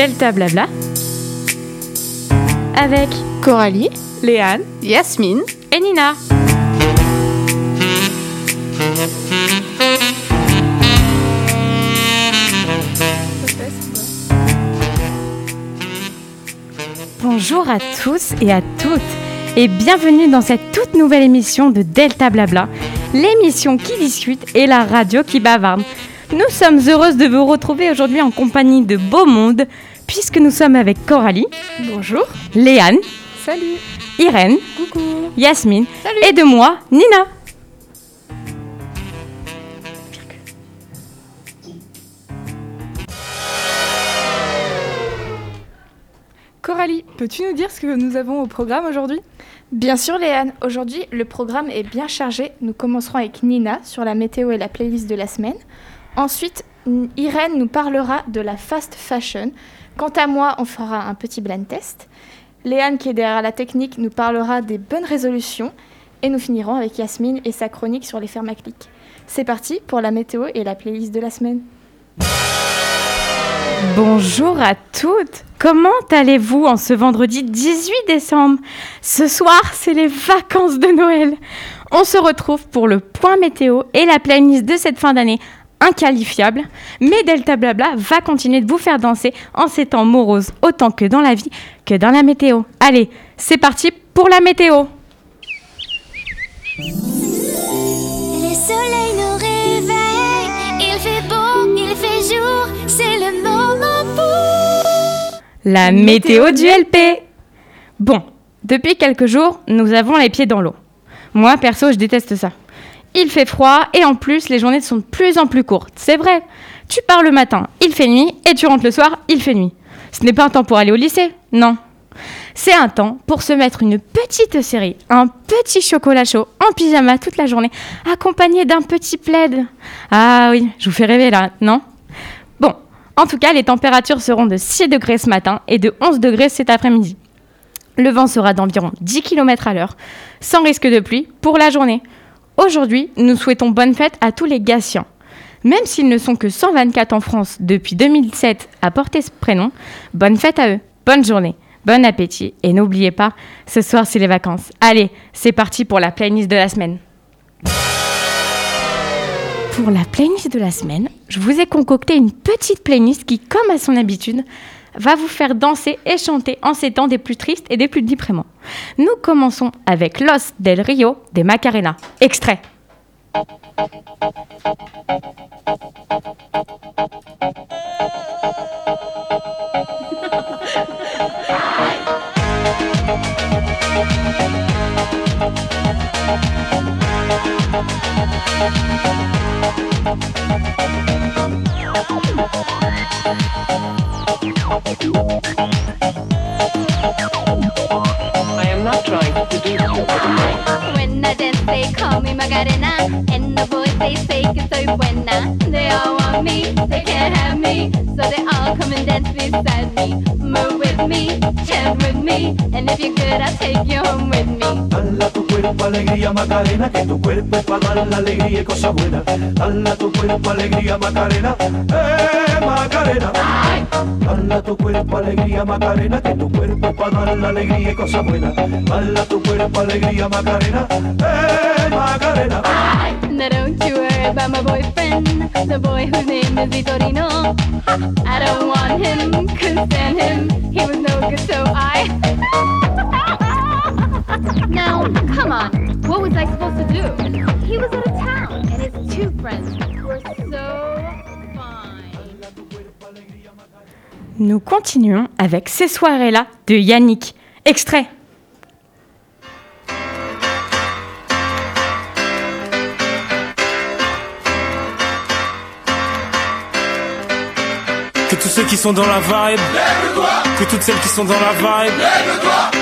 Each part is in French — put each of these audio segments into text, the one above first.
Delta Blabla avec Coralie, Léane Yasmine et Nina. Bonjour à tous et à toutes et bienvenue dans cette toute nouvelle émission de Delta Blabla, l'émission qui discute et la radio qui bavarde. Nous sommes heureuses de vous retrouver aujourd'hui en compagnie de Beau Monde, puisque nous sommes avec Coralie. Bonjour. Léane. Salut. Irène. Coucou. Yasmine. Salut. Et de moi, Nina. Coralie, peux-tu nous dire ce que nous avons au programme aujourd'hui? Bien sûr, Léane. Aujourd'hui, le programme est bien chargé. Nous commencerons avec Nina sur la météo et la playlist de la semaine. Ensuite, Irène nous parlera de la fast fashion. Quant à moi, on fera un petit blend test. Léane, qui est derrière la technique, nous parlera des bonnes résolutions. Et nous finirons avec Yasmine et sa chronique sur les clics. C'est parti pour la météo et la playlist de la semaine. Bonjour à toutes. Comment allez-vous en ce vendredi 18 décembre? Ce soir, c'est les vacances de Noël. On se retrouve pour le point météo et la playlist de cette fin d'année inqualifiable. Mais Delta Blabla va continuer de vous faire danser en ces temps moroses, autant que dans la vie que dans la météo. Allez, c'est parti pour la météo. Le soleil nous réveille, il fait beau, il fait jour, c'est le moment pour... La météo du LP. Bon, depuis quelques jours, nous avons les pieds dans l'eau. Moi, perso, je déteste ça. Il fait froid et en plus, les journées sont de plus en plus courtes. C'est vrai. Tu pars le matin, il fait nuit, et tu rentres le soir, il fait nuit. Ce n'est pas un temps pour aller au lycée, non. C'est un temps pour se mettre une petite série, un petit chocolat chaud en pyjama toute la journée, accompagné d'un petit plaid. Ah oui, je vous fais rêver là, non? Bon, en tout cas, les températures seront de 6 degrés ce matin et de 11 degrés cet après-midi. Le vent sera d'environ 10 km à l'heure, sans risque de pluie pour la journée. Aujourd'hui, nous souhaitons bonne fête à tous les Gassiens. Même s'ils ne sont que 124 en France depuis 2007 à porter ce prénom, bonne fête à eux, bonne journée, bon appétit et n'oubliez pas, ce soir c'est les vacances. Allez, c'est parti pour la playlist de la semaine. Pour la playlist de la semaine, je vous ai concocté une petite playlist qui, comme à son habitude, va vous faire danser et chanter en ces temps des plus tristes et des plus déprimants. Nous commençons avec Los del Rio des Macarena. Extrait. I am not trying to you. When I dance, they call me Macarena. And the boys, they say que soy buena. They all want me, they can't have me. So they all come and dance beside me. Move with me, chant with me. And if you're good, I'll take you home with me. Dala tu cuerpo alegría Macarena, que tu cuerpo es para dar la alegría y cosas buenas. Dala tu cuerpo alegría Macarena, eh Macarena. Dala tu cuerpo alegría Macarena, que tu cuerpo es para dar la alegría y cosas buenas. Dala tu cuerpo alegría Macarena, Macarena. Now don't you worry about my boyfriend, the boy whose name is Vitorino. I don't want him, couldn't stand him, he was no good, so I. now, come on, what was I supposed to do? He was out of town, and his two friends were so fine. Nous continuons avec Ces soirées-là de Yannick. Extrait. Tous ceux qui sont dans la vibe, que toutes celles qui sont dans la vibe,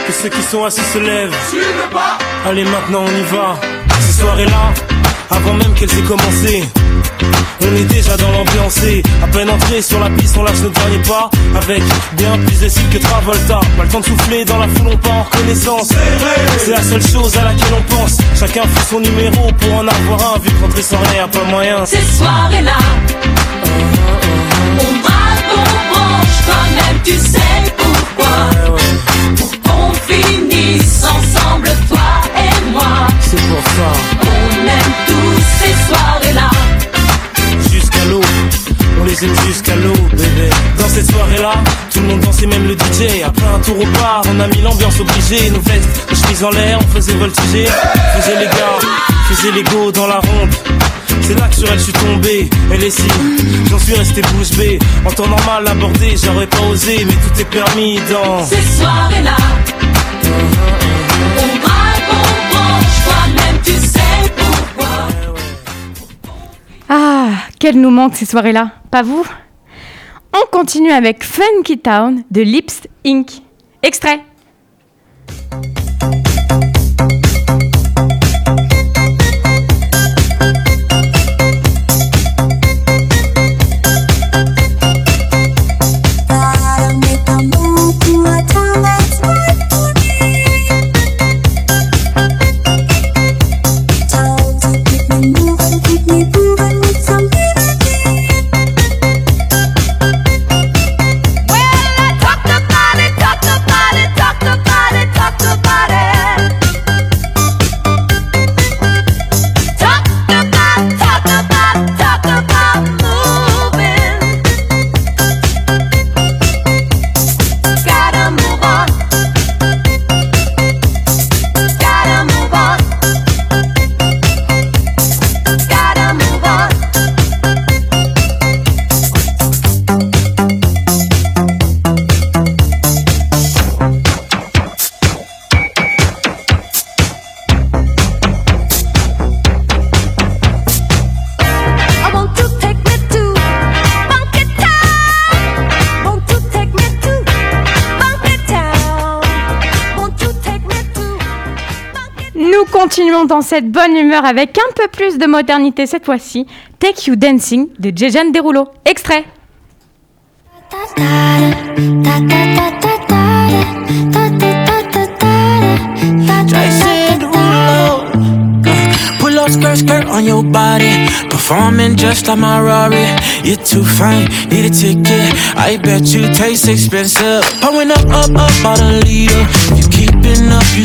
que ceux qui sont assis se lèvent. Allez maintenant on y va. Ces soirées-là, avant même qu'elles aient commencé. On est déjà dans l'ambiance et à peine entré sur la piste, on lâche nos derniers pas avec bien plus de style que Travolta. Pas le temps de souffler dans la foule, on part en reconnaissance. C'est la seule chose à laquelle on pense. Chacun fait son numéro pour en avoir un, vu que rentrer sans rien, pas moyen. Ces soirées-là, on braque, on branche, quand même tu sais pourquoi. Pour qu'on finisse ensemble, toi et moi. C'est pour ça, On jusqu'à l'eau, bébé. Dans cette soirée-là, tout le monde dansait, même le DJ. Après un tour au bar, on a mis l'ambiance obligée. Nos vestes, nos chemises en l'air, on faisait voltiger. Faisait les gars, faisait les go dans la ronde. C'est là que sur elle je suis tombé, elle est si, j'en suis resté bouche bée. En temps normal abordé, j'aurais pas osé, mais tout est permis dans. Ces soirées-là. On braque, on branche, toi-même tu sais pourquoi. Ah, qu'elles nous manquent ces soirées-là, pas vous? On continue avec Funky Town de Lips Inc. Extrait. Continuons dans cette bonne humeur avec un peu plus de modernité cette fois-ci. Take You Dancing de Jejan Derulo. Extrait. Skirt, skirt on your body. Performing just like my Rari. You're too fine, need a ticket. I bet you taste expensive. Pouring up, up, up, about a liter. You keeping up, you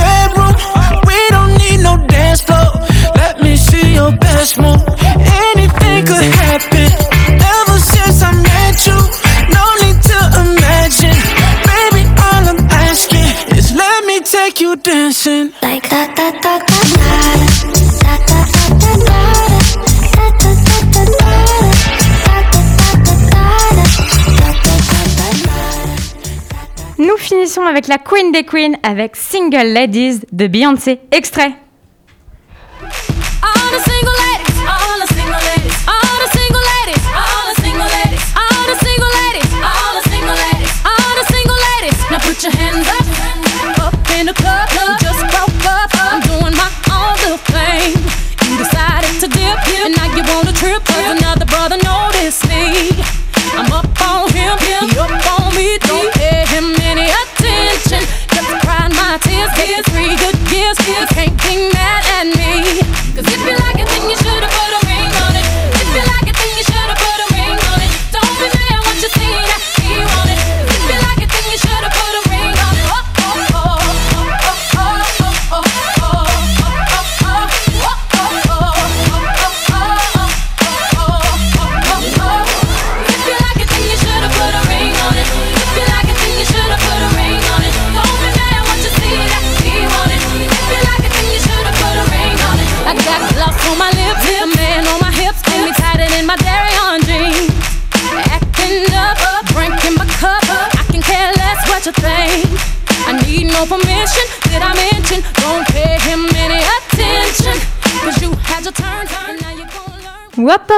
avec la Queen des Queens avec Single Ladies de Beyoncé. Extrait.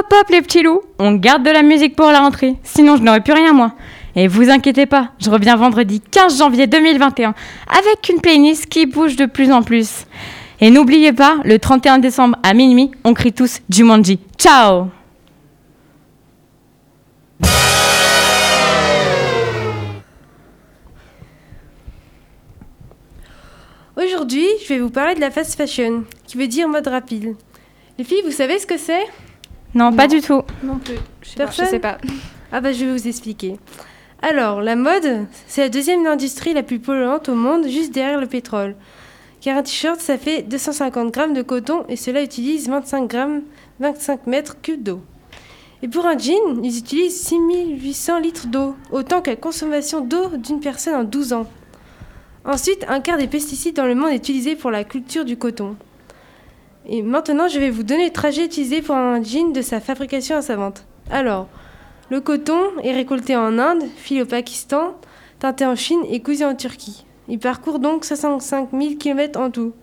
Hop hop les petits loups, on garde de la musique pour la rentrée, sinon je n'aurais plus rien moi. Et vous inquiétez pas, je reviens vendredi 15 janvier 2021 avec une playlist qui bouge de plus en plus. Et n'oubliez pas, le 31 décembre à minuit, on crie tous Jumanji. Ciao Aujourd'hui, je vais vous parler de la fast fashion, qui veut dire mode rapide. Les filles, vous savez ce que c'est? Non, pas du tout. Non plus. Je sais, pas, je Personne sais pas. Ah bah je vais vous expliquer. Alors, la mode, c'est la deuxième industrie la plus polluante au monde, juste derrière le pétrole. Car un t-shirt, ça fait 250 grammes de coton et cela utilise 25 grammes, 25 mètres cubes d'eau. Et pour un jean, ils utilisent 6800 litres d'eau, autant que la consommation d'eau d'une personne en 12 ans. Ensuite, un quart des pesticides dans le monde est utilisé pour la culture du coton. Et maintenant, je vais vous donner le trajet utilisé pour un jean de sa fabrication à sa vente. Alors, le coton est récolté en Inde, filé au Pakistan, teinté en Chine et cousu en Turquie. Il parcourt donc 65 000 km en tout.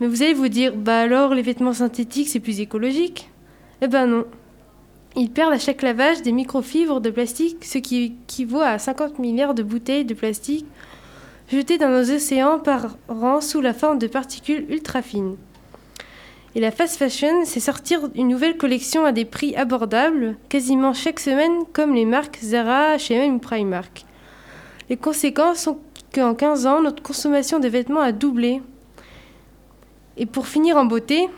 Mais vous allez vous dire, bah alors les vêtements synthétiques c'est plus écologique? Eh ben non. Ils perdent à chaque lavage des microfibres de plastique, ce qui équivaut à 50 milliards de bouteilles de plastique jetées dans nos océans par an sous la forme de particules ultra fines. Et la fast fashion, c'est sortir une nouvelle collection à des prix abordables, quasiment chaque semaine, comme les marques Zara, H&M ou Primark. Les conséquences sont qu'en 15 ans, notre consommation de vêtements a doublé. Et pour finir en beauté,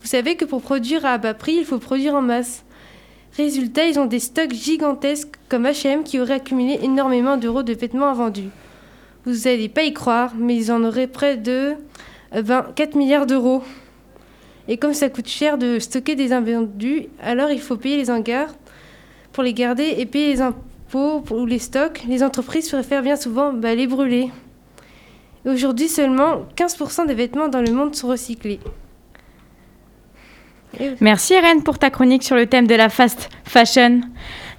vous savez que pour produire à bas prix, il faut produire en masse. Résultat, ils ont des stocks gigantesques comme H&M qui auraient accumulé énormément d'euros de vêtements invendus. Vous n'allez pas y croire, mais ils en auraient près de euh, ben, 4 milliards d'euros. Et comme ça coûte cher de stocker des invendus, alors il faut payer les hangars pour les garder et payer les impôts pour les stocks. Les entreprises préfèrent bien souvent bah, les brûler. Aujourd'hui, seulement 15% des vêtements dans le monde sont recyclés. Merci Irène pour ta chronique sur le thème de la fast fashion.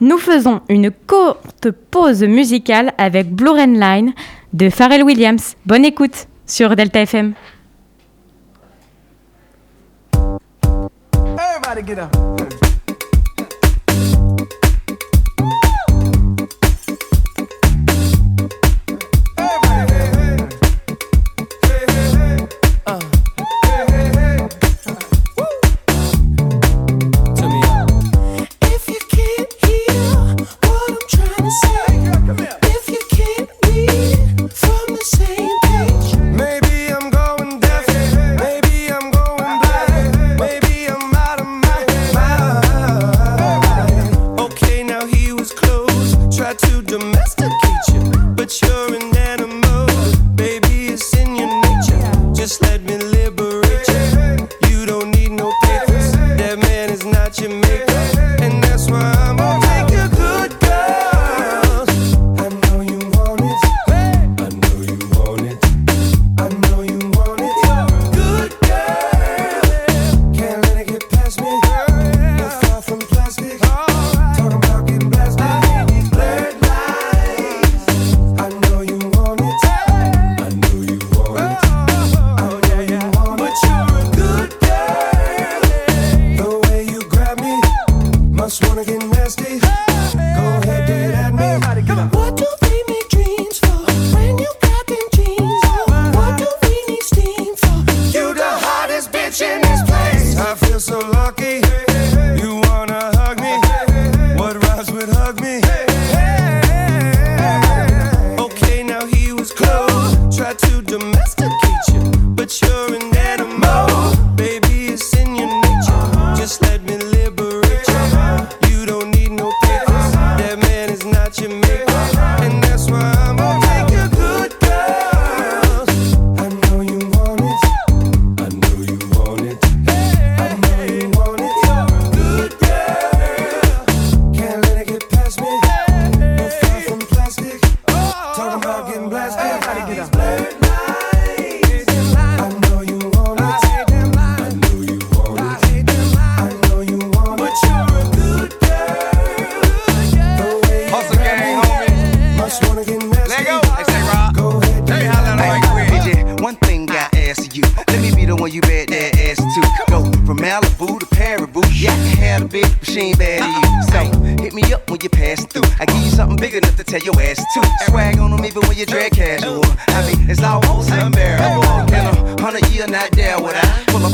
Nous faisons une courte pause musicale avec Blue Line de Pharrell Williams. Bonne écoute sur Delta FM. Get up.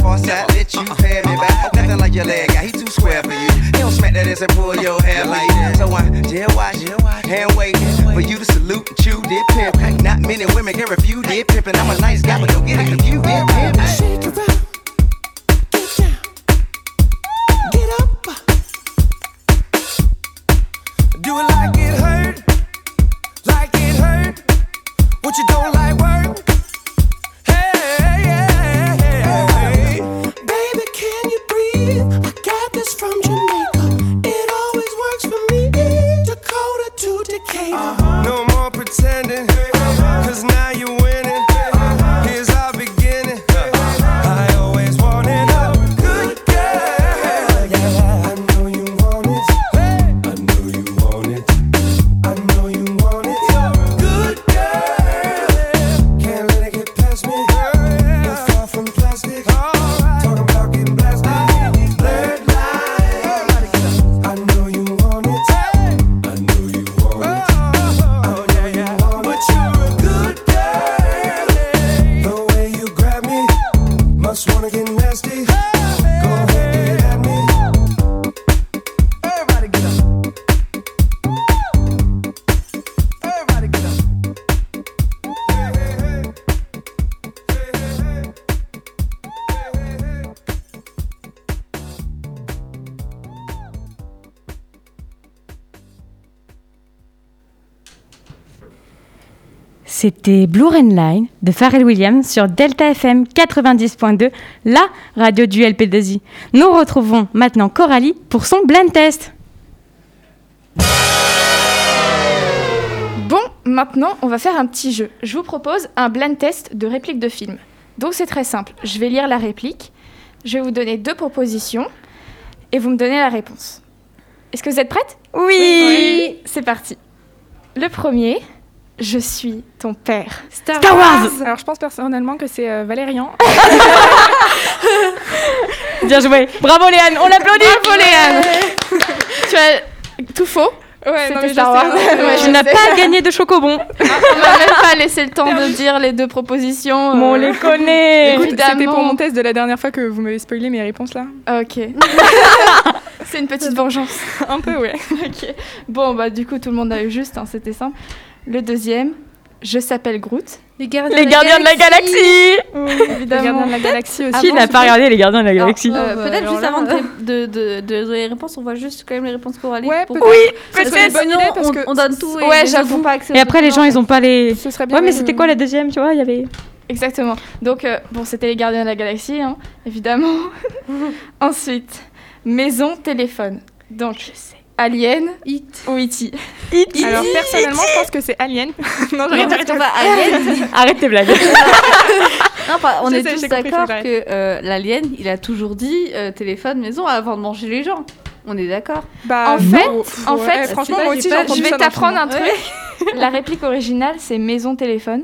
Up uh-uh. on let you uh-uh. pay me back. Uh-uh. Nothing like your leg guy, he too square for you. He don't smack that ass and pull your hair like that. So I just watch, hand wait for you to salute and chew dip pimp. Not many women can refuse dip pimpin'. I'm a nice guy, but don't get it confused. Dip pimp. Shake it up. Get up. Do it like it hurt. Like it hurt. What you don't like work. C'était Blue Rain Line de Pharrell Williams sur Delta FM 90.2, la radio du LP2I. Nous retrouvons maintenant Coralie pour son blind test. Bon, maintenant, on va faire un petit jeu. Je vous propose un blind test de réplique de film. Donc c'est très simple. Je vais lire la réplique, je vais vous donner deux propositions et vous me donnez la réponse. Est-ce que vous êtes prête? Oui. C'est parti. Le premier, je suis ton père. Star, Wars. Alors je pense personnellement que c'est euh, Valérian. Bien joué. Bravo Léane, on l'applaudit. Bravo Léane Tu as tout faux Ouais, non, C'était mais Star Wars. ouais, je n'as sais. pas gagné de chocobon. On m'a même pas laissé le temps de dire les deux propositions. On euh, les connaît. Écoute, c'était pour mon test de la dernière fois que vous m'avez spoilé mes réponses là. Ok. c'est une petite vengeance. Un peu, ouais. ok. Bon, bah du coup, tout le monde a eu juste, hein, c'était simple. Le deuxième, je s'appelle Groot. Les gardiens, Les gardiens de la galaxie. Les évidemment. gardiens de la galaxie aussi. Qui n'a pas regardé les gardiens de la galaxie Euh, bah, Peut-être alors juste là, avant de, de, de, de donner les réponses, on voit juste quand même les réponses pour aller. Ouais, pour... peut-être. Oui, Parce que sinon, parce on, que on donne tout et Ouais, les j'avoue. n'ont pas accès Et après les gens ils ont pas les. Ce serait bien. Ouais mais de- c'était quoi la deuxième tu vois il y avait. Exactement. Donc, euh, bon, c'était les gardiens de la galaxie, hein, évidemment. Ensuite, maison, téléphone. Donc, Alien Hit. ou E.T. Alors personnellement, je pense que c'est Alien. non, j'arrête parce qu'on va Alien. Arrête tes blagues. Non, pas- on Je est sais, tous d'accord que que euh, l'alien, il a toujours dit euh, téléphone, maison avant de manger les gens. On est d'accord Bah, En fait- en faut- fait, eh, franchement, je moi pas, aussi, pas- Je vais t'apprendre un truc. La réplique originale, c'est maison, téléphone.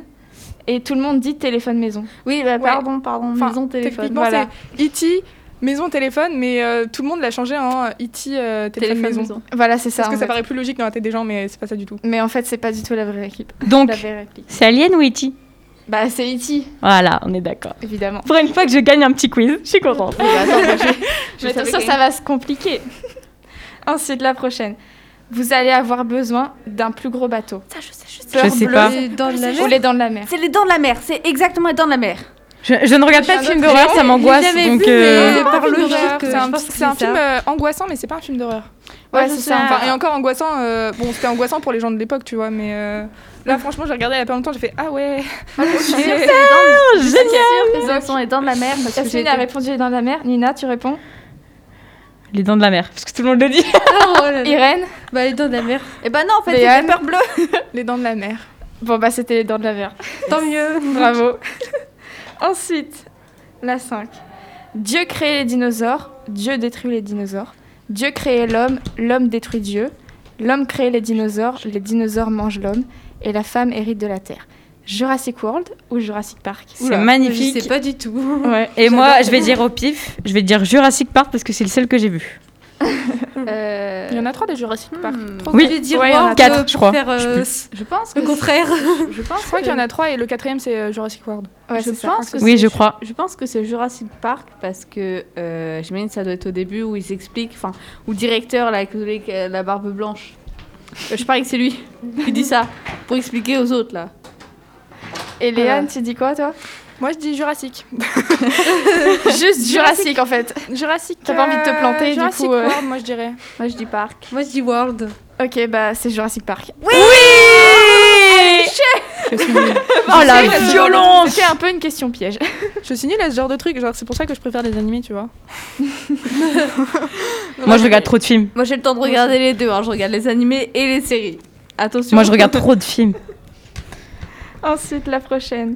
Et tout le monde dit téléphone, maison. Oui, bah, pardon, pardon, Enfin, maison, téléphone. Techniquement, voilà. c'est E.T. maison téléphone, mais euh, tout le monde l'a changé en E.T. euh, téléphone, Téléphone, maison. maison. Voilà, c'est ça. Parce que ça fait. paraît plus logique dans la tête des gens, mais c'est pas ça du tout. Mais en fait, c'est pas du tout la vraie équipe. Donc c'est Alien ou E.T. Bah, c'est E.T., Voilà on est d'accord. évidemment. Pour une fois que je gagne un petit quiz je suis contente. Attends, moi, je- Je Mais attention, que- ça va se compliquer. Ensuite, la prochaine. Vous allez avoir besoin d'un plus gros bateau. Ça, je sais, je sais. Je sais bleue pas. Les dents de la mer. C'est les dents de la mer, c'est exactement les dents de la mer. Je, je ne regarde pas de J'ai un film autre d'horreur ça m'angoisse donc. euh, par film logique, c'est un, film euh, angoissant, mais c'est pas un film d'horreur. Ouais, Ouais, c'est ça. Enfin, et encore angoissant, euh, bon, c'était angoissant pour les gens de l'époque, tu vois, mais euh, là, franchement, j'ai regardé il y a pas longtemps, j'ai fait Ah ouais, Je suis sûre que c'est ok. les dents de- je suis génial. que les dents de la mer. Parce que j'ai Yasmine a répondu les dents de la mer. Nina, tu réponds? Les dents de la mer parce que tout le monde le dit. Oh. Irène? Bah, les dents de la mer. Et bah non, en fait, c'est peur bleue. les dents de la mer. Bon, bah, c'était les dents de la mer. Tant mieux. Bravo. Ensuite, la 5. Dieu crée les dinosaures, Dieu détruit les dinosaures. Dieu crée l'homme, l'homme détruit Dieu. L'homme crée les dinosaures, les dinosaures mangent l'homme. Et la femme hérite de la terre. Jurassic World ou Jurassic Park? C'est magnifique. Je sais pas du tout. Ouais. Et moi je vais dire au pif je vais dire Jurassic Park parce que c'est le seul que j'ai vu. Euh, Il y en a trois des Jurassic Park. Oui. cool. Je vais dire Ouais, il y en a World, quatre, euh, je crois. faire, Je sais euh, plus. Je pense le contraire. Je pense Je crois que- qu'il y en a trois et le quatrième c'est euh, Jurassic World. Ouais, je pense que Oui, je crois. Je pense que c'est Jurassic Park parce que euh, j'imagine que ça doit être au début où ils expliquent, enfin, où le directeur là, avec la barbe blanche. Je parie que c'est lui qui dit ça pour expliquer aux autres là. Et Léane, tu dis quoi toi? Moi je dis Jurassic. Juste Jurassic en fait. Jurassic. T'as pas envie de te euh, planter, du Jurassic coup, euh. World, moi je dirais. Moi je dis Park. Moi, je dis World. Ok, bah c'est Jurassic Park. Oui Je suis nulle. Oh la violence C'était un peu une question piège. Je suis nulle à ce genre de truc. Genre c'est pour ça que je préfère les animés, tu vois. Moi, je regarde trop de films. Moi j'ai le temps de regarder les deux, hein. je regarde les animés et les séries. Attention. Moi, je regarde trop de films. Ensuite, la prochaine.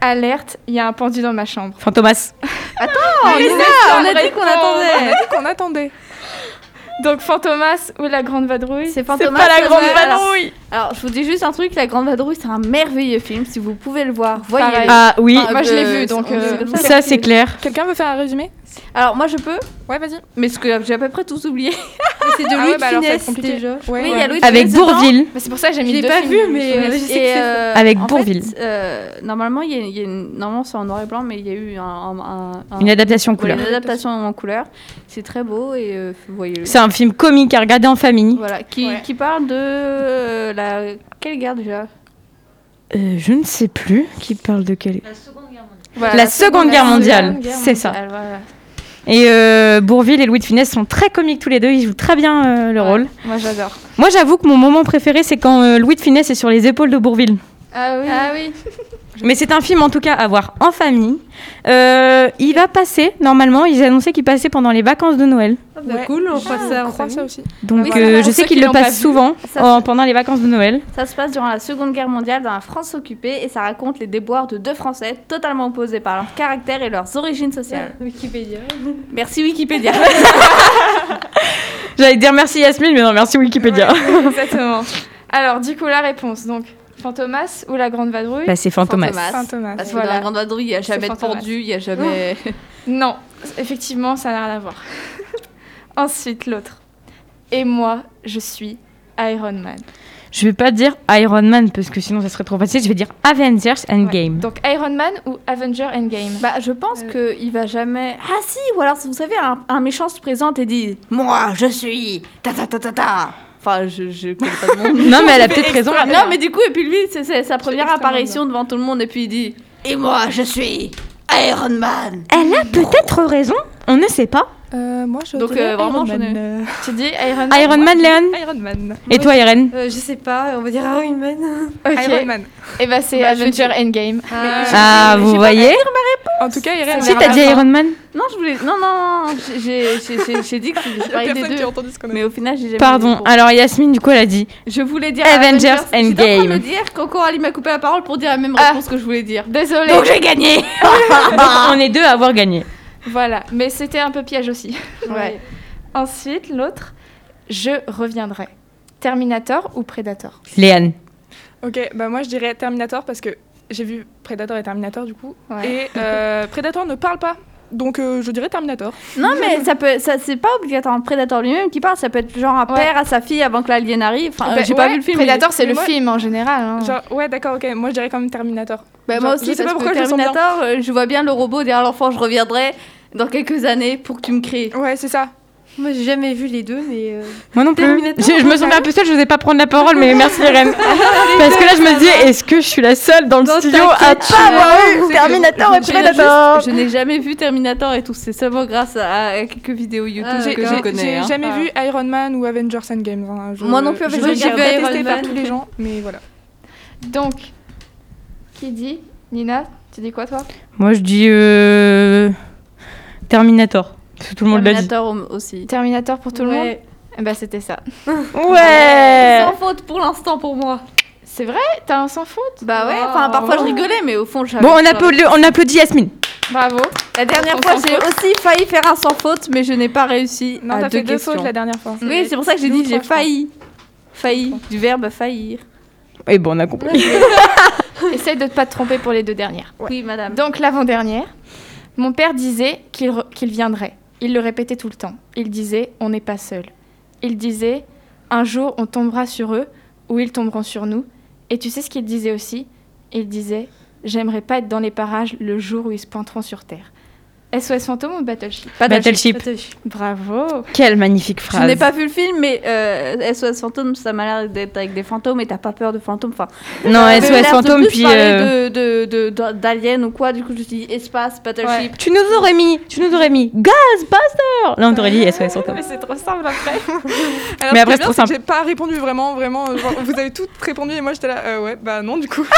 Alerte, il y a un pendu dans ma chambre. Fantomas. Attends, Lisa, on a dit qu'on On attendait. a dit qu'on attendait. Donc Fantomas ou la grande vadrouille? C'est Fantomas. pas la grande. Alors- vadrouille. Alors, je vous dis juste un truc, La Grande Vadrouille, c'est un merveilleux film. Si vous pouvez le voir, voyez. Ah oui, Moi, je l'ai Euh, vu, donc, on euh, ça c'est clair. Quelqu'un veut faire un résumé? Alors, moi, je peux, Ouais, vas-y. mais ce que j'ai à peu près tous oublié. C'est de Ah Louis ouais, de bah alors, ça va être Funès compliqué. déjà. Ouais. Oui, il y a Louis de Avec Funès dedans. Bah, c'est pour ça que j'ai mis Je l'ai deux pas films. vu, mais euh, je sais Et, que c'est ça. euh, Avec en Bourville. fait, euh, normalement, il y a, il y a une- normalement c'est en noir et blanc, mais il y a eu un, un- un- un- Une adaptation couleur. une adaptation en couleur. C'est très beau et euh, voyez-le. C'est un film comique à regarder en famille. Voilà, qui, Ouais. qui parle de euh, la quelle guerre déjà? Euh, je ne sais plus qui parle de quel. Voilà, La Seconde Guerre mondiale, Seconde Guerre c'est ça. voilà. Et euh, Bourville et Louis de Funès sont très comiques tous les deux, ils jouent très bien euh, le Ouais. rôle. Moi j'adore. Moi j'avoue que mon moment préféré c'est quand euh, Louis de Funès est sur les épaules de Bourville. Ah oui. Ah oui. Mais c'est un film en tout cas à voir en famille. Euh, il va passer normalement, ils annonçaient qu'il passait pendant les vacances de Noël. Ah, bah, Ouais. cool, on fera Ah, ça on croit aussi. Donc Oui, euh, je sais ceux qu'il qui le l'ont pas passe vu. souvent Ça, en- pendant les vacances de Noël. Ça se passe durant la Seconde Guerre mondiale dans la France occupée et ça raconte les déboires de deux Français totalement opposés par leur caractère et leurs origines sociales. Wikipédia. Merci Wikipédia. J'allais dire merci Yasmine, mais non, merci Wikipédia. Exactement. Alors du coup la réponse. Donc Fantomas ou la grande vadrouille Bah, c'est Fantomas. Parce que Voilà. dans la Grande Vadrouille, il n'y a jamais de pendu, il n'y a jamais. Non, effectivement, ça n'a rien à voir. Ensuite, l'autre. Et moi, je suis Iron Man. Je vais pas dire Iron Man parce que sinon ça serait trop facile. Je vais dire Avengers Endgame. Donc Iron Man ou Avenger Endgame Bah, je pense que il va jamais. Ah si, ou alors vous savez, un, un méchant se présente et dit Moi, je suis ta ta ta ta ta. Enfin, je, je connais pas de monde. Non, mais elle a peut-être raison. non, mais du coup, et puis lui, c'est sa première apparition devant tout le monde, et puis il dit Et moi, je suis Iron Man. Elle a peut-être raison. On ne sait pas. Euh, moi, je Donc, euh, vraiment, Iron je Man. Euh, Tu dis Iron Man Iron Man, Léon. Iron Man. Et toi, Irène Euh, je sais pas, on va dire Iron Man. Iron Man. Et bah c'est Bah, je Avenger Endgame. Ah, vous voyez En tout cas, Irène. Si t'as dit Iron Man Non, je voulais. Non, non, non, j'ai- dit que j'ai Il y a parlé des personne qui a deux. entendu ce qu'on a Mais au final, j'ai jamais Pardon. Alors Yasmine, du coup, elle a dit Je voulais dire Avengers J'étais en train de Endgame. me dire quand Coralie m'a coupé la parole pour dire la même Ah. réponse que je voulais dire. Désolée. Donc j'ai gagné On est deux à avoir gagné. Voilà, mais c'était un peu piège aussi. Ouais. Ensuite, l'autre, je reviendrai. Terminator ou Predator? Léane. Ok, bah moi je dirais Terminator parce que j'ai vu Predator et Terminator du coup. Ouais. Et euh, Predator ne parle pas. Donc euh, je dirais Terminator. Non, mais ça peut, ça, c'est pas obligatoirement Predator lui-même qui parle, ça peut être genre un Ouais. père à sa fille avant que l'alien arrive. Enfin, Bah, euh, j'ai pas vu le film. Predator, c'est le moi- film en général. hein. Genre, ouais, d'accord, ok. Moi je dirais quand même Terminator. Bah, genre, moi je aussi, sais pas pourquoi que je. Terminator, euh, je vois bien le robot derrière l'enfant, je reviendrai dans quelques années pour que tu me crées. Ouais, c'est ça. Moi, j'ai jamais vu les deux, mais. euh, Moi non plus. Je, je me sens un peu seule, je n'osais pas prendre la parole, mais merci Irène. Parce que là, je me dis, est-ce que je suis la seule dans le Dans studio à pas avoir eu. Terminator et Predator Je n'ai jamais vu Terminator et tout, c'est seulement grâce à, à quelques vidéos YouTube Ah, J'ai que je connais. j'ai hein. jamais Ah. vu Iron Man ou Avengers Endgame. hein. Je- Moi non plus, Je Avengers Endgame. détesté Iron par Man. tous les gens, mais voilà. Donc, qui dit Nina, tu dis quoi toi? Moi, je dis euh, Terminator. Parce que tout le monde l'a dit. Terminator aussi. Terminator pour tout le monde. Eh bah c'était ça. Ouais Sans faute pour l'instant pour moi. C'est vrai T'as un sans faute Bah ouais, enfin parfois je rigolais, mais au fond je Bon, on applaudit, on applaudit Yasmine. Bravo. La dernière fois, j'ai aussi failli faire un sans faute, mais je n'ai pas réussi Non, t'as fait deux questions. fautes la dernière fois. Oui, c'est pour ça que j'ai dit j'ai failli. Failli, du verbe faillir. Et bon, on a compris. Essaye de ne pas te tromper pour les deux dernières. Oui, madame. Donc l'avant-dernière, mon père disait qu'il qu'il viendrait. Il le répétait tout le temps. Il disait On n'est pas seul. Il disait Un jour, on tombera sur eux, ou ils tomberont sur nous. Et tu sais ce qu'il disait aussi? Il disait J'aimerais pas être dans les parages le jour où ils se pointeront sur Terre. SOS Fantôme ou Battleship Battleship. Bravo Quelle magnifique Je phrase. n'ai pas vu le film, mais euh, SOS Fantôme, ça m'a l'air d'être avec des fantômes et t'as pas peur de fantômes. Enfin, Non, SOS Fantôme, puis, euh, de- de- de- d'aliens ou quoi. Du coup, je dit espace, Battleship. Tu nous aurais mis, tu nous aurais mis Ghostbusters. Là, on t'aurait dit SOS Fantôme. Mais c'est trop simple après. Alors, Mais après, c'est trop simple. J'ai pas répondu vraiment, vraiment. euh, genre, vous avez toutes répondu et moi j'étais là, euh, ouais, bah non, du coup.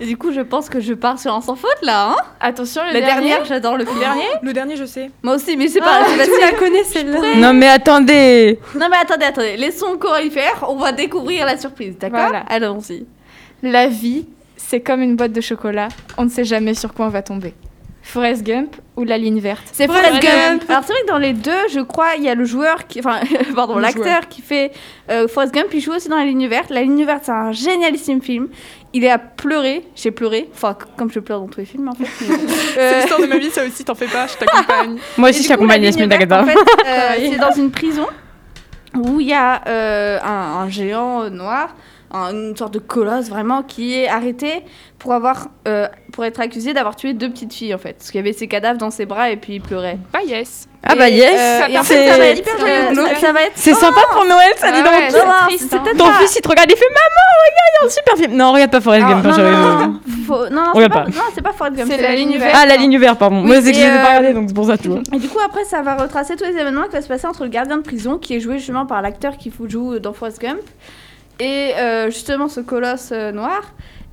Et du coup, je pense que je pars sur un sans faute là. Hein Attention, le la dernier. dernière, j'adore le film. dernier Le dernier, je sais. Moi aussi, mais c'est Ah, pas. c'est tu la connais celle-là. Non mais attendez. Non, mais attendez, attendez. Laissons Coralie faire. On va découvrir la surprise, d'accord Voilà. Allons-y. La vie, c'est comme une boîte de chocolat. On ne sait jamais sur quoi on va tomber. Forrest Gump ou la ligne verte? C'est Forrest Gump. Alors c'est vrai que dans les deux, je crois, il y a le joueur qui, enfin, pardon, Le l'acteur qui fait euh, Forrest Gump. Il joue aussi dans la ligne verte. La ligne verte, c'est un génialissime film. Il est à pleurer. J'ai pleuré. Enfin, comme je pleure dans tous les films, en fait. C'est Euh, l'histoire de ma vie, ça aussi, t'en fais pas, je t'accompagne. Moi aussi je t'accompagne Yasmine Tagada. En fait, euh, c'est dans une prison où il y a euh, un, un géant noir, une sorte de colosse vraiment, qui est arrêté pour avoir, euh, pour être accusé d'avoir tué deux petites filles en fait, parce qu'il y avait ses cadavres dans ses bras et puis il pleurait. Bah yes. Ah bah yes. euh, c'est- ça va être euh, C'est sympa pour Noël, ça dis Ah donc. ouais, c'est hein. Ton pas- fils il te regarde, il fait maman, regarde, il y a un super film. Non, regarde pas Forrest Gump. non, hein, non, non, faut- non, Regarde pas, pas. non, c'est pas Forrest Gump, C'est la la ligne verte. Ah la ligne verte, pardon. Moi c'est que je pas euh, regardés donc c'est pour ça tu vois. Et du coup, après, ça va retracer tous les événements qui va se passer entre le gardien de prison, qui est joué justement par l'acteur qui joue dans Forrest Gump, et euh, justement ce colosse euh, noir.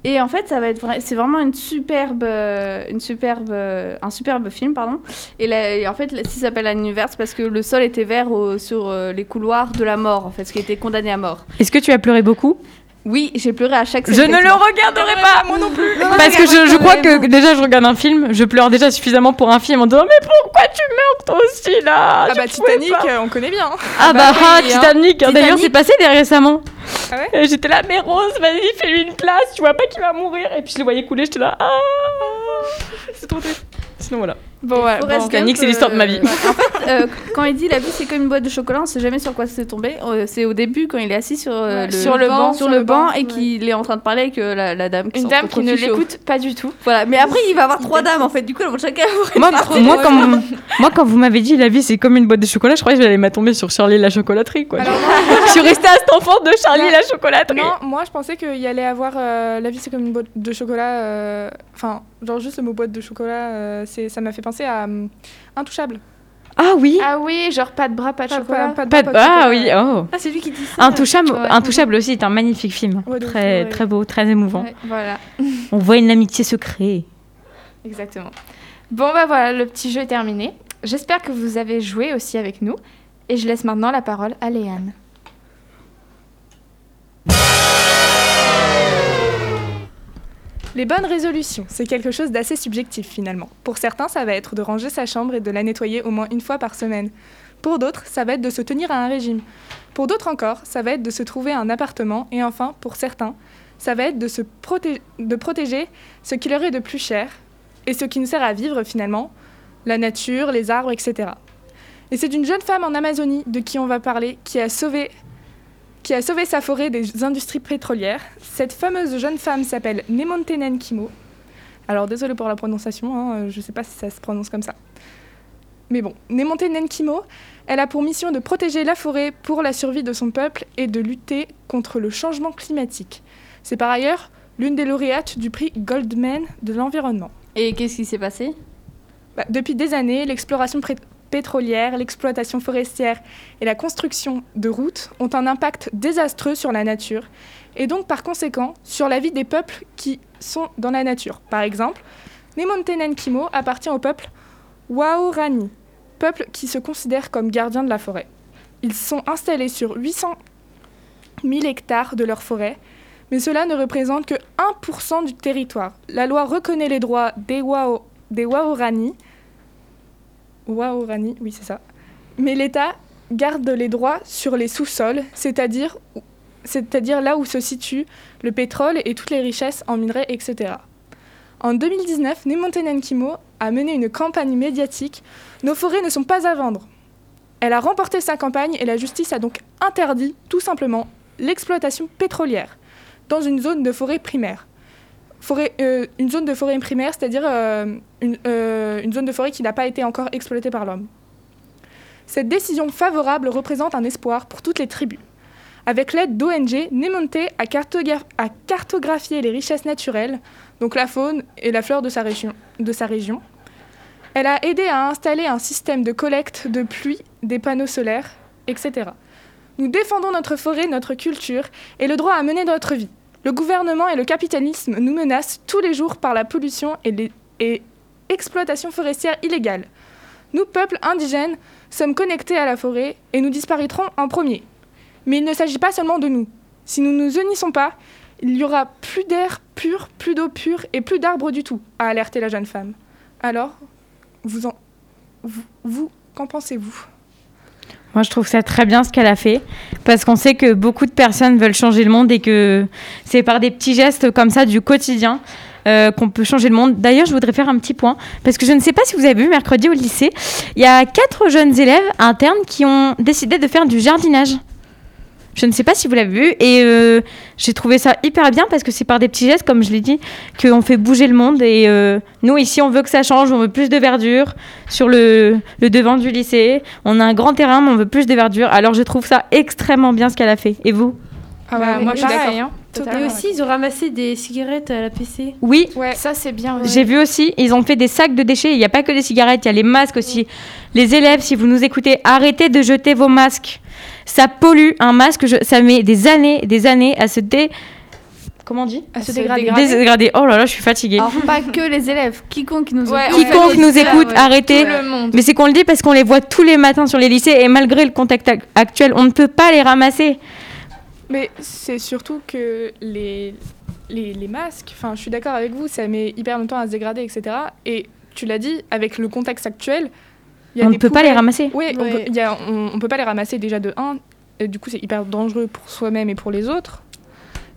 Et en fait, ça va être c'est vraiment une superbe, euh, une superbe, un superbe film, pardon. Et, en fait, ça s'appelle l'univers, c'est parce que le sol était vert sur les couloirs de la mort, en fait, ce qui était condamné à mort. Est-ce que tu as pleuré beaucoup? Oui, j'ai pleuré à chaque. Je ne le regarderai pas. Moi non plus. Parce que je, je crois que déjà je regarde un film, je pleure déjà suffisamment pour un film en disant mais pourquoi tu meurs toi aussi là? Ah bah Titanic, euh, on connaît bien. Ah bah, bah ah, hein. Titanic, d'ailleurs c'est passé récemment. Ah ouais Et J'étais là mais Rose vas-y fais-lui une place, tu vois pas qu'il va mourir et puis je le voyais couler, j'étais là ah C'est trop triste. Sinon voilà. Bon, ouais, Forrest bon. C'est l'histoire de ma vie. euh, en fait, euh, quand il dit la vie c'est comme une boîte de chocolat, on sait jamais sur quoi c'est tombé. Euh, c'est au début quand il est assis sur, Ouais, le, sur le banc, sur sur le le banc banc, et qu'il est en train de parler avec la, la dame. Qui Une dame qui ne l'écoute pas du tout. Voilà, mais après il va avoir trois dames en fait. Du coup, elles vont chacun avoir une Moi, moi, quand, moi, quand vous m'avez dit la vie c'est comme une boîte de chocolat, je croyais que j'allais m'attendre sur Charlie la chocolaterie quoi. Alors, je suis restée à cet enfant de Charlie Non. la chocolaterie. Non, moi je pensais qu'il y allait avoir euh, la vie c'est comme une boîte de chocolat. euh, Enfin, genre juste le mot boîte de chocolat, ça m'a fait penser à hum, Intouchable. Ah oui. Ah oui, genre pas de bras, pas de Pas- chocolat. pas- pas de Pas bras, de- pas de Ah oui, oh. Ah, c'est lui qui dit ça. Intouchable, Ouais. Intouchable aussi est un magnifique film. Ouais, très, ouais. très beau, très émouvant. Ouais, voilà, On voit une amitié se créer. exactement. Bon, bah voilà, le petit jeu est terminé. J'espère que vous avez joué aussi avec nous. Et je laisse maintenant la parole à Léane. Les bonnes résolutions, c'est quelque chose d'assez subjectif finalement. Pour certains, ça va être de ranger sa chambre et de la nettoyer au moins une fois par semaine. Pour d'autres, ça va être de se tenir à un régime. Pour d'autres encore, ça va être de se trouver un appartement. Et enfin, pour certains, ça va être de, se de protéger ce qui leur est de plus cher et ce qui nous sert à vivre finalement, la nature, les arbres, etc. Et c'est d'une jeune femme en Amazonie de qui on va parler qui a sauvé qui a sauvé sa forêt des industries pétrolières. Cette fameuse jeune femme s'appelle Nemontenen Kimo. Alors désolé pour la prononciation, hein, je ne sais pas si ça se prononce comme ça. Mais bon, Nemontenen Kimo, elle a pour mission de protéger la forêt pour la survie de son peuple et de lutter contre le changement climatique. C'est par ailleurs l'une des lauréates du prix Goldman de l'environnement. Et qu'est-ce qui s'est passé? Bah, depuis des années, l'exploration pétrolière, l'exploitation forestière et la construction de routes ont un impact désastreux sur la nature et donc par conséquent sur la vie des peuples qui sont dans la nature. Par exemple, Nemontenen Kimo appartient au peuple Waorani, peuple qui se considère comme gardien de la forêt. Ils sont installés sur 800 000 hectares de leur forêt, mais cela ne représente que 1% du territoire. La loi reconnaît les droits des, des Waorani, Oui c'est ça, mais l'État garde les droits sur les sous-sols, c'est-à-dire là où se situe le pétrole et toutes les richesses en minerais, etc. En 2019, Nemontenen Kimo a mené une campagne médiatique, nos forêts ne sont pas à vendre. Elle a remporté sa campagne et la justice a donc interdit, tout simplement, l'exploitation pétrolière dans une zone de forêt primaire. Euh, une zone de forêt primaire, c'est-à-dire euh, une, euh, une zone de forêt qui n'a pas été encore exploitée par l'homme. Cette décision favorable représente un espoir pour toutes les tribus. Avec l'aide d'ONG, Nemonte a, cartogra- a cartographié les richesses naturelles, donc la faune et la flore. De sa région. Elle a aidé à installer un système de collecte de pluie, des panneaux solaires, etc. Nous défendons notre forêt, notre culture et le droit à mener notre vie. Le gouvernement et le capitalisme nous menacent tous les jours par la pollution et, les, et exploitation forestière illégale. Nous, peuples indigènes, sommes connectés à la forêt et nous disparaîtrons en premier. Mais il ne s'agit pas seulement de nous. Si nous ne nous unissons pas, il y aura plus d'air pur, plus d'eau pure et plus d'arbres du tout, a alerté la jeune femme. Alors, vous en... Vous qu'en pensez-vous? Moi, je trouve ça très bien ce qu'elle a fait, parce qu'on sait que beaucoup de personnes veulent changer le monde et que c'est par des petits gestes comme ça du quotidien euh, qu'on peut changer le monde. D'ailleurs, je voudrais faire un petit point, parce que je ne sais pas si vous avez vu mercredi au lycée, il y a quatre jeunes élèves internes qui ont décidé de faire du jardinage. Je ne sais pas si vous l'avez vu et euh, j'ai trouvé ça hyper bien parce que c'est par des petits gestes, comme je l'ai dit, qu'on fait bouger le monde et euh, nous ici on veut que ça change, on veut plus de verdure sur le, le devant du lycée. On a un grand terrain mais on veut plus de verdure. Alors je trouve ça extrêmement bien ce qu'elle a fait. Et vous? Ah Bah, moi, je suis pareil, d'accord. Et aussi, ils ont ramassé des cigarettes à la PC. Oui, Ça, c'est bien. ouais. j'ai vu aussi, ils ont fait des sacs de déchets. Il n'y a pas que des cigarettes, il y a les masques aussi. Les élèves, si vous nous écoutez, arrêtez de jeter vos masques. Ça pollue un masque, je- ça met des années, des années à se dé... Comment on dit À se se dégrader. Oh là là, je suis fatiguée. Alors, pas que les élèves, quiconque nous Ouais, écoute. en fait, Quiconque les nous élèves, écoute, ouais. arrêtez. Tout le monde. Mais c'est qu'on le dit parce qu'on les voit tous les matins sur les lycées et malgré le contexte ac- actuel, on ne peut pas les ramasser. Mais c'est surtout que les, les, les masques, enfin je suis d'accord avec vous, ça met hyper longtemps à se dégrader, etc. Et tu l'as dit, avec le contexte actuel, On ne peut pas les ramasser. Oui, on Ouais. peut- il y a- on, on peut pas les ramasser déjà de 1, et du coup c'est hyper dangereux pour soi-même et pour les autres.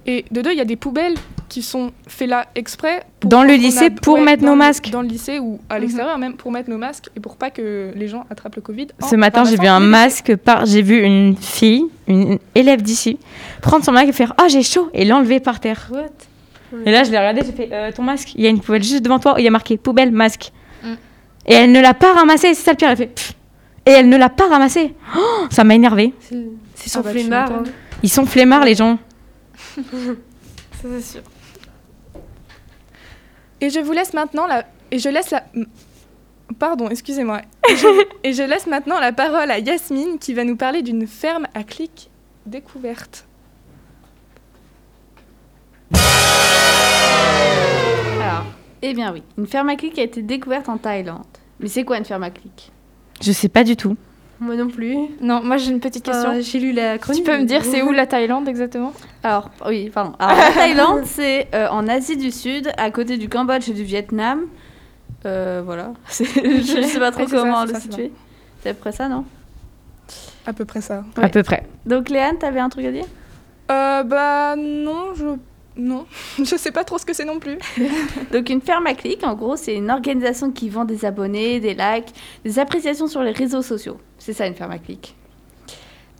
Et de deux, il y a des poubelles qui sont faites là exprès. pour Dans le lycée pour mettre nos masques. Dans le lycée ou à l'extérieur même pour mettre nos masques et pour pas que les gens attrapent le Covid. Ce matin, j'ai vu un masque par. J'ai vu une fille, une élève d'ici, prendre son masque et faire Ah, j'ai chaud et l'enlever par terre. What? Et là, je l'ai regardé, j'ai fait Euh, Ton masque, il y a une poubelle juste devant toi où il y a marqué poubelle, masque. Et elle ne l'a pas ramassé, c'est ça le pire. Elle fait Pff Et elle ne l'a pas ramassé. Oh, ça m'a énervé. Ah bah, hein. Ils sont flemmards, les gens. Ça, c'est sûr. Et je vous laisse maintenant la... Et je laisse la... Pardon, excusez-moi. Et je... et je laisse maintenant la parole à Yasmine qui va nous parler d'une ferme à clics découverte. Alors, eh bien oui, une ferme à clics a été découverte en Thaïlande. Mais c'est quoi une ferme à clics Je sais pas du tout. Moi non plus. Non, moi j'ai une petite question. Enfin, J'ai lu la tu chronique. peux me dire c'est où la Thaïlande exactement? Alors, oui, pardon. Alors, la Thaïlande, c'est euh, en Asie du Sud, à côté du Cambodge et du Vietnam. Euh, voilà. Je ne sais pas trop ça, comment le ça, situer. C'est à peu près ça, non? À peu près ça. À peu près. Donc, Léane, t'avais un truc à dire? Euh, bah non, je... Non, je sais pas trop ce que c'est non plus. Donc, une ferme à en gros, c'est une organisation qui vend des abonnés, des likes, des appréciations sur les réseaux sociaux. C'est ça, une ferme à.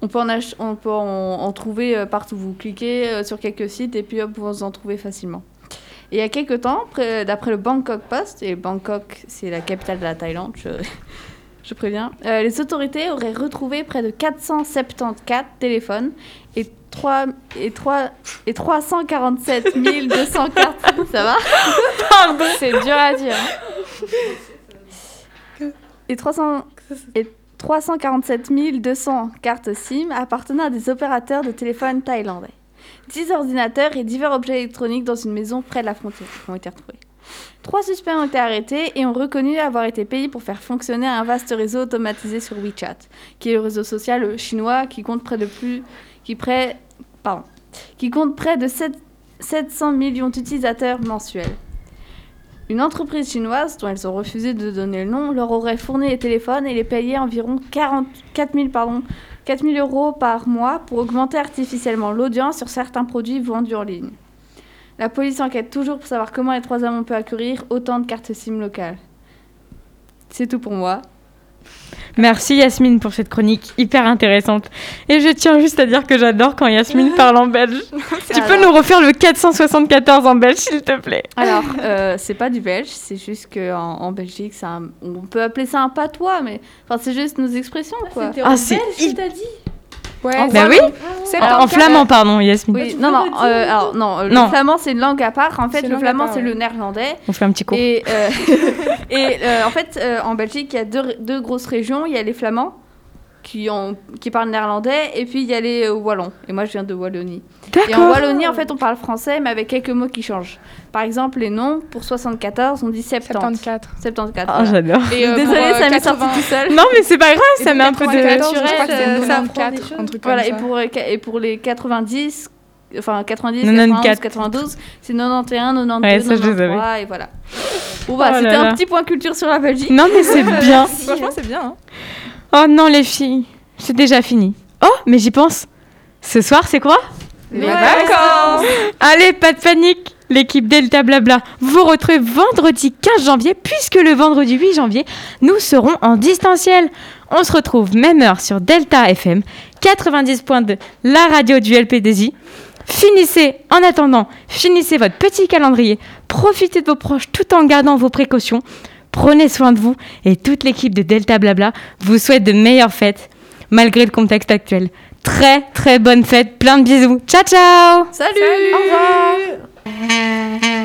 On peut en, trouver euh, partout. Vous cliquez euh, sur quelques sites et puis hop, vous en trouvez facilement. Et il y a quelques temps, près- d'après le Bangkok Post, et Bangkok, c'est la capitale de la Thaïlande, je préviens, euh, les autorités auraient retrouvé près de 474 téléphones et, 3, et, 3, et 347 200 cartes. Ça va? C'est dur à dire. et, 300, et 347 200 cartes SIM appartenant à des opérateurs de téléphone thaïlandais. 10 ordinateurs et divers objets électroniques dans une maison près de la frontière ont été retrouvés. Trois suspects ont été arrêtés et ont reconnu avoir été payés pour faire fonctionner un vaste réseau automatisé sur WeChat, qui est le réseau social chinois qui compte près de plus, qui près, pardon, qui compte près de 7 700 millions d'utilisateurs mensuels. Une entreprise chinoise, dont elles ont refusé de donner le nom, leur aurait fourni les téléphones et les payé environ 44 000, pardon, 4 000 euros par mois pour augmenter artificiellement l'audience sur certains produits vendus en ligne. La police enquête toujours pour savoir comment les trois hommes ont pu acquérir autant de cartes SIM locales. C'est tout pour moi. Merci Yasmine pour cette chronique hyper intéressante. Et je tiens juste à dire que j'adore quand Yasmine parle en belge. tu peux nous refaire le 474 en belge, s'il te plaît? Alors, euh, c'est pas du belge, c'est juste qu'en en Belgique, un- on peut appeler ça un patois, mais enfin, c'est juste nos expressions, quoi. Ah, en c'est belge que t'as dit? Ouais, En oui c'est En, en flamand, pardon, Yasmine. Oui, non, non, euh, alors, non, euh, Non. le flamand, c'est une langue à part. En fait, le flamand, c'est ouais. le néerlandais. On fait un petit cours. Et, euh, et euh, en fait, euh, en Belgique, il y a deux, deux grosses régions. Il y a les Flamands qui, ont, qui parlent néerlandais et puis il y a les euh, Wallons. Et moi, je viens de Wallonie. Et en. Wallonie, en fait, on parle français, mais avec quelques mots qui changent. Par exemple, les noms, pour 74, on dit 70. 74. 74. Oh, voilà. j'adore. Et euh, Désolée, euh, ça m'est 80 sorti tout seul. Non, mais c'est pas grave, et ça met un peu de. 94, je crois que c'est euh, ça apprend des 94, choses. un truc Voilà, et comme ça. pour, et pour les 90, enfin 90, 94. 91, 92, c'est 91, 92, Ouais, ça, je les 93, et voilà. Bon, bah, Oh c'était un petit point culture sur la Belgique. Non, mais c'est bien. Franchement, c'est bien. hein. Oh non, les filles, c'est déjà fini. Oh, mais j'y pense. Ce soir, c'est quoi? Les vacances Allez, pas de panique L'équipe Delta Blabla vous retrouve vendredi 15 janvier, puisque le vendredi 8 janvier, nous serons en distanciel. On se retrouve même heure sur Delta FM 90.2, la radio du LPDJ. Finissez, en attendant, finissez votre petit calendrier, profitez de vos proches tout en gardant vos précautions. Prenez soin de vous et toute l'équipe de Delta Blabla vous souhaite de meilleures fêtes, malgré le contexte actuel. Très très bonne fête, plein de bisous. Ciao ciao. Salut, Au revoir